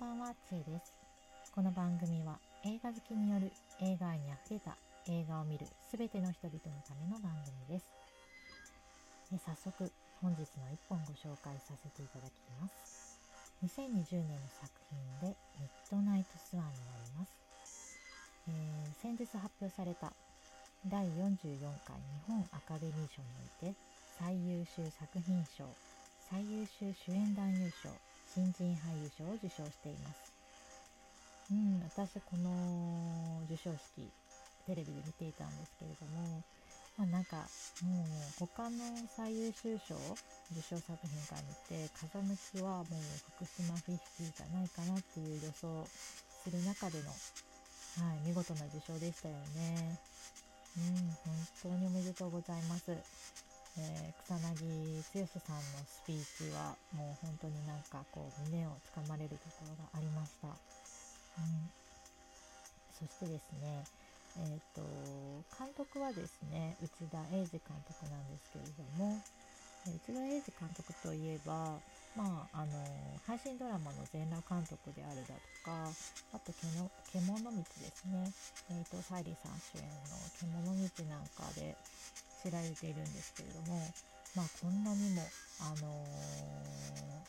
ばんは、ちえです。この番組は映画好きによる映画愛にあふれた映画を見るすべての人々のための番組です。え早速、本日の一本ご紹介させていただきます。2020年の作品でミッドナイトスワンになります。えー先日発表された第44回日本アカデミー賞において最優秀作品賞最優秀主演男優賞新人俳優賞を受賞していますうん私この授賞式テレビで見ていたんですけれどもまあなんかもう他の最優秀賞受賞作品から見て風向きはもう福島フィフティじゃないかなっていう予想する中でのはい、見事な受賞でしたよね。うん、本当におめでとうございます。えー草薙剛さんのスピーチはもう本当になんかこう胸をつかまれるところがありました。うん、そしてですね、えっ、と監督はですね内田英二監督なんですけれども、内田英二監督といえば、まあ、あの配信ドラマの全裸監督であるだとかあと「獣道」ですね伊藤沙莉さん主演の「獣道」なんかで知られているんですけれども、まあ、こんなにも、あの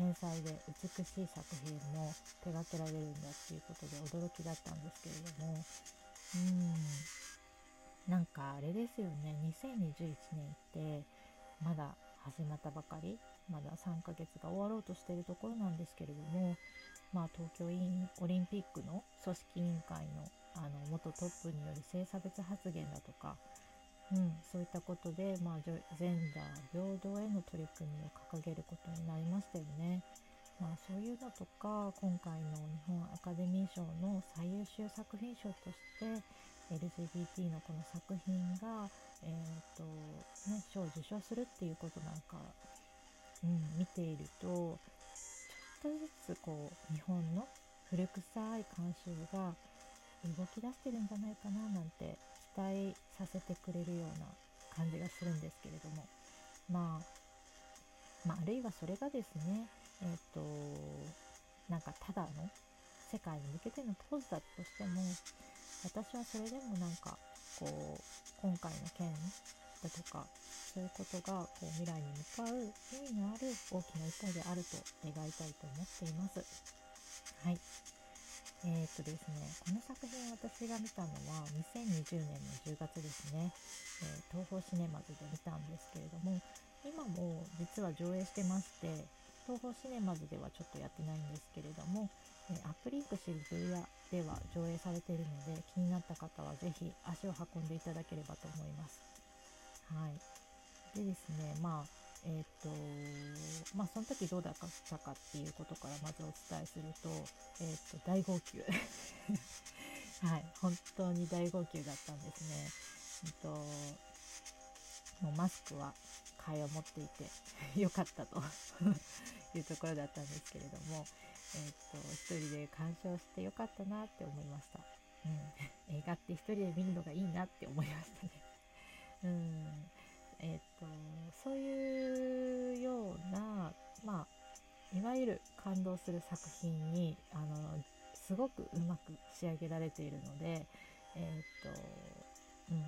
繊細で美しい作品も手掛けられるんだっていうことで驚きだったんですけれどもうんなんかあれですよね。2021年ってまだ始まったばかりまだ3ヶ月が終わろうとしているところなんですけれども、まあ、東京オリンピックの組織委員会のあの元トップによる性差別発言だとか、うん、そういったことで、まあ、ジェンダー平等への取り組みを掲げることになりましたよね。まあ、そういうのとか今回の日本アカデミー賞の最優秀作品賞として LGBT のこの作品が、えーとね、賞を受賞するっていうことなんか、うん、見ているとちょっとずつこう日本の古臭い慣習が動き出してるんじゃないかななんて待させてくれるような感じがするんですけれども、まあ、まああるいはそれがですねえっ、となんかただの世界に向けてのポーズだとしても私はそれでもなんかこう今回の件だとかそういうことがこう未来に向かう意味のある大きな一歩であると願いたいと思っています。はいえー、とですね、この作品私が見たのは2020年の10月ですね、えー東宝シネマズで見たんですけれども今も実は上映してまして東宝シネマズではちょっとやってないんですけれども、えーアップリンク渋谷では上映されているので気になった方はぜひ足を運んでいただければと思います。はい、でですねまあえっ、とまあその時どうだったかっていうことからまずお伝えすると,、えっと大号泣 はい本当に大号泣だったんですね。えっともうマスクは替えを持っていて よかったと いうところだったんですけれども、えっと一人で鑑賞してよかったなって思いました。うん、映画って一人で見るのがいいなって思いましたね。うんえっとそういうような、まあ、いわゆる感動する作品にあのすごくうまく仕上げられているので、えっとうん、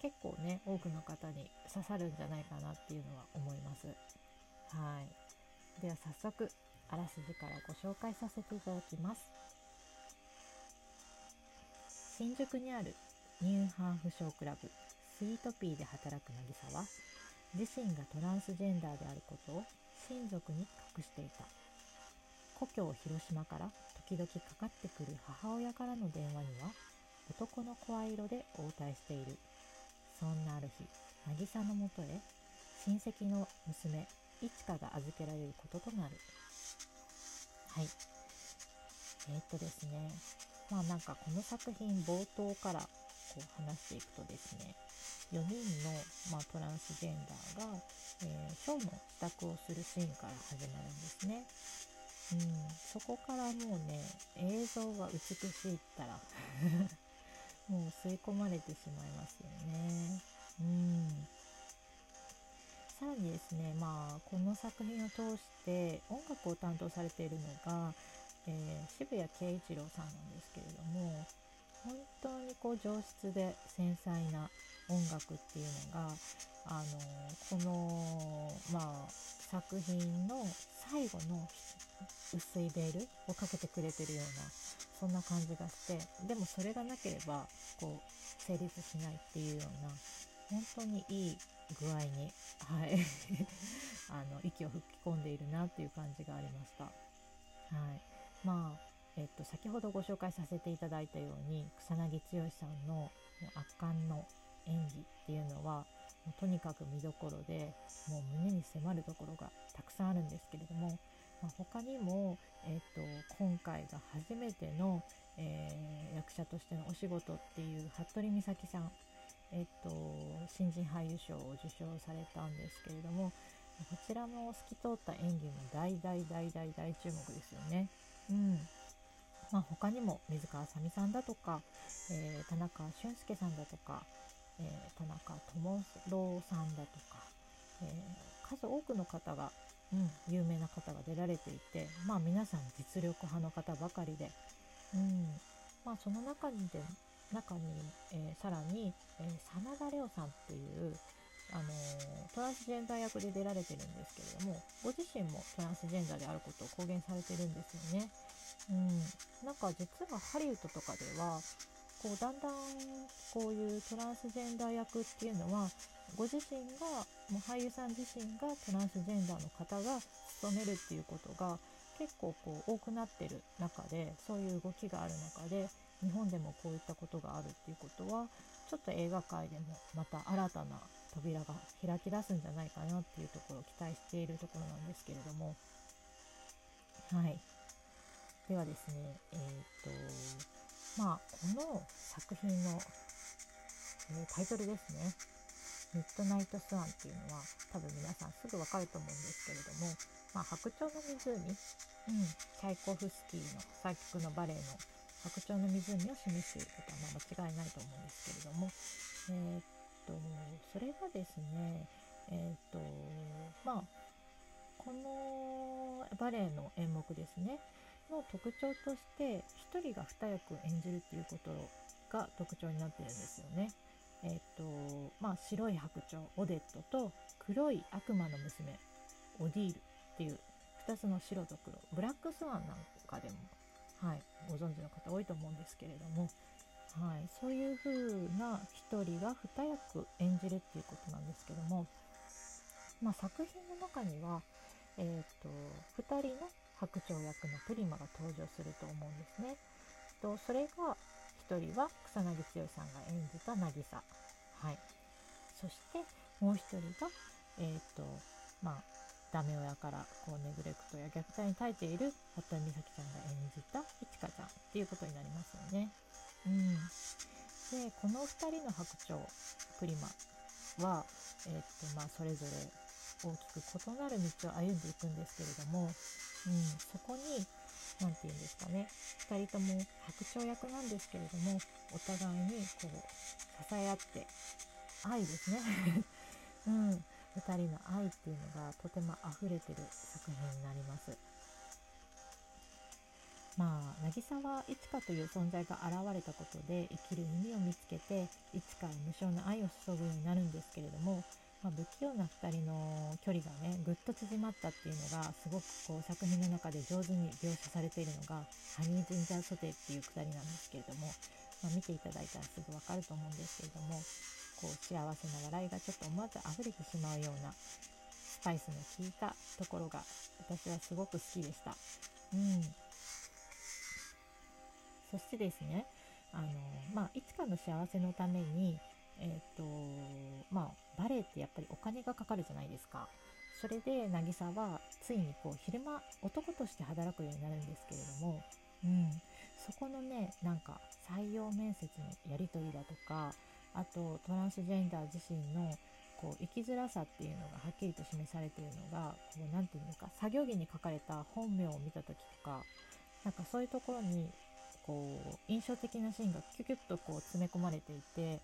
結構ね多くの方に刺さるんじゃないかなっていうのは思います。はい、では早速あらすじからご紹介させていただきます。新宿にあるニューハーフショークラブスイートピーで働く渚は自身がトランスジェンダーであることを親族に隠していた。故郷広島から時々かかってくる母親からの電話には男の声色で応対している。そんなある日渚のもとへ親戚の娘いちかが預けられることとなる。はい。えー、っとですね。まあなんかこの作品冒頭からこう話していくとですね4人の、まあ、トランスジェンダーが、えーショーの支度をするシーンから始まるんですね。うん、そこからもうね映像が美しいったら もう吸い込まれてしまいますよね。うんさらにですね、まあ、この作品を通して音楽を担当されているのが、えー、渋谷慶一郎さんなんですけれども本当にこう上質で繊細な音楽っていうのがあのこの、まあ、作品の最後の薄いベールをかけてくれてるようなそんな感じがしてでもそれがなければこう成立しないっていうような本当にいい具合に、はい、あの息を吹き込んでいるなっていう感じがありました。はい、まあえっと、先ほどご紹介させていただいたように草薙剛さんの圧巻の演技っていうのはもうとにかく見どころでもう胸に迫るところがたくさんあるんですけれども、まあ、他にも、えっと、今回が初めての、えー、役者としてのお仕事っていう服部美咲さん、えっと、新人俳優賞を受賞されたんですけれどもこちらも透き通った演技も大大大大大注目ですよね。うんまあ、他にも水川あさみさんだとか、えー、田中俊介さんだとか、えー、田中智郎さんだとか、えー、数多くの方が、うん、有名な方が出られていて、まあ、皆さん実力派の方ばかりで、うんまあ、その中にで中に、えー、さらに、え真田レオさんっていう、あのトランスジェンダー役で出られてるんですけれどもご自身もトランスジェンダーであることを公言されてるんですよね。うん、なんか実はハリウッドとかではこうだんだんこういうトランスジェンダー役っていうのはご自身がもう俳優さん自身がトランスジェンダーの方が務めるっていうことが結構こう多くなってる中でそういう動きがある中で日本でもこういったことがあるっていうことはちょっと映画界でもまた新たな扉が開き出すんじゃないかなっていうところを期待しているところなんですけれども。はい。ではですね、えっ、ー、と、まあ、この作品の、えー、タイトルですね。ミッドナイトスワンっていうのは多分皆さんすぐわかると思うんですけれども、まあ、白鳥の湖、うん、チャイコフスキーの作曲のバレエの白鳥の湖を示していることはま間違いないと思うんですけれども、えー、っと、それがですね、えー、っと、まあ、このバレエの演目ですね。の特徴として1人が2役演じるっていうことが特徴になってるんですよね。えっ、ー、とまあ白い白鳥オデットと黒い悪魔の娘オディールっていう2つの白と黒ブラックスワンなんかでも、はい、ご存知の方多いと思うんですけれども、はい、そういう風な1人が2役演じるっていうことなんですけども、まあ、作品の中には、えー、と2人の白鳥役のプリマが登場すると思うんですね。とそれが1人は草薙剛さんが演じた渚、はい、そしてもう1人が、えーとまあ、ダメ親からこうネグレクトや虐待に耐えている服部美咲ちゃんが演じたいちかちゃんっていうことになりますよね。うん、でこの2人の白鳥プリマは、えーとまあ、それぞれ大きく異なる道を歩んでいくんですけれども、うん、そこに何て言うんですかね2人とも白鳥役なんですけれどもお互いにこう支え合って愛ですね、うん、2人の愛っていうのがとても溢れてる作品になります。まあ、渚はいつかという存在が現れたことで生きる意味を見つけていつか無償の愛を注ぐようになるんですけれどもまあ、不器用な2人の距離がねぐっと縮まったっていうのがすごくこう作品の中で上手に描写されているのが「ハニージンジャーソテー」っていうくだりなんですけれども、まあ、見ていただいたらすぐわかると思うんですけれどもこう幸せな笑いがちょっと思わず溢れてしまうようなスパイスの効いたところが私はすごく好きでした。うん、そしてですねあの、まあ、いつかの幸せのためにえっ、ー、とまあバレエってやっぱりお金がかかるじゃないですか。それで渚はついにこう昼間男として働くようになるんですけれども、うん、そこのねなんか採用面接のやり取りだとかあとトランスジェンダー自身のこう生きづらさっていうのがはっきりと示されているのがこう何て言うのか作業着に書かれた本名を見た時とかなんかそういうところにこう印象的なシーンがキュキュッとこう詰め込まれていて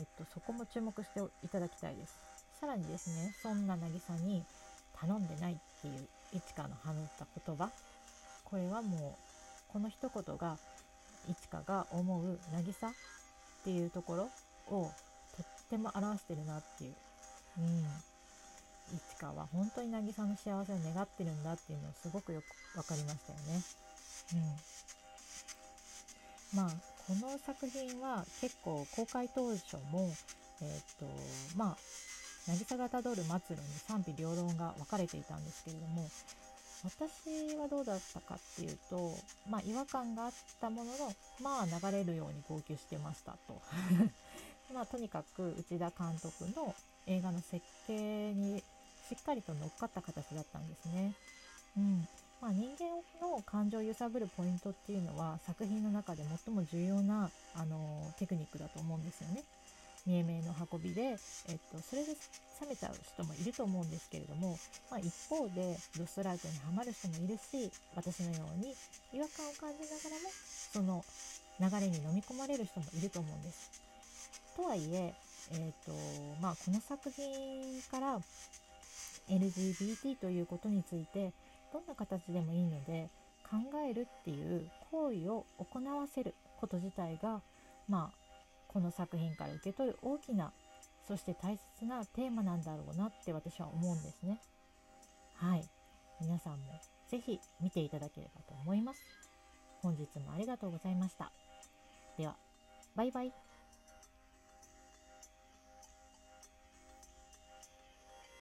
えっと、そこも注目していただきたいです。さらにですね、そんな渚に頼んでないっていういちかの放った言葉、これはもうこの一言がいちかが思う渚っていうところをとっても表してるなっていう、うん、いちかは本当に渚の幸せを願ってるんだっていうのをすごくよく分かりましたよね。うん、まあこの作品は結構公開当初もえっ、とまあ渚がたどる末路に賛否両論が分かれていたんですけれども私はどうだったかっていうとまあ違和感があったもののまあ流れるように号泣してましたと まあとにかく内田監督の映画の設計にしっかりと乗っかった形だったんですね。うんまあ、人間の感情を揺さぶるポイントっていうのは作品の中で最も重要なあのテクニックだと思うんですよね。見え見えの運びで、えっと、それで冷めちゃう人もいると思うんですけれども、まあ、一方でドストライトにはまる人もいるし私のように違和感を感じながらもその流れに飲み込まれる人もいると思うんです。とはいええーとまあ、この作品から LGBT ということについてどんな形でもいいので考えるっていう行為を行わせること自体が、まあ、この作品から受け取る大きなそして大切なテーマなんだろうなって私は思うんですね。はい皆さんも是非見ていただければと思います。本日もありがとうございました。では、バイバイ。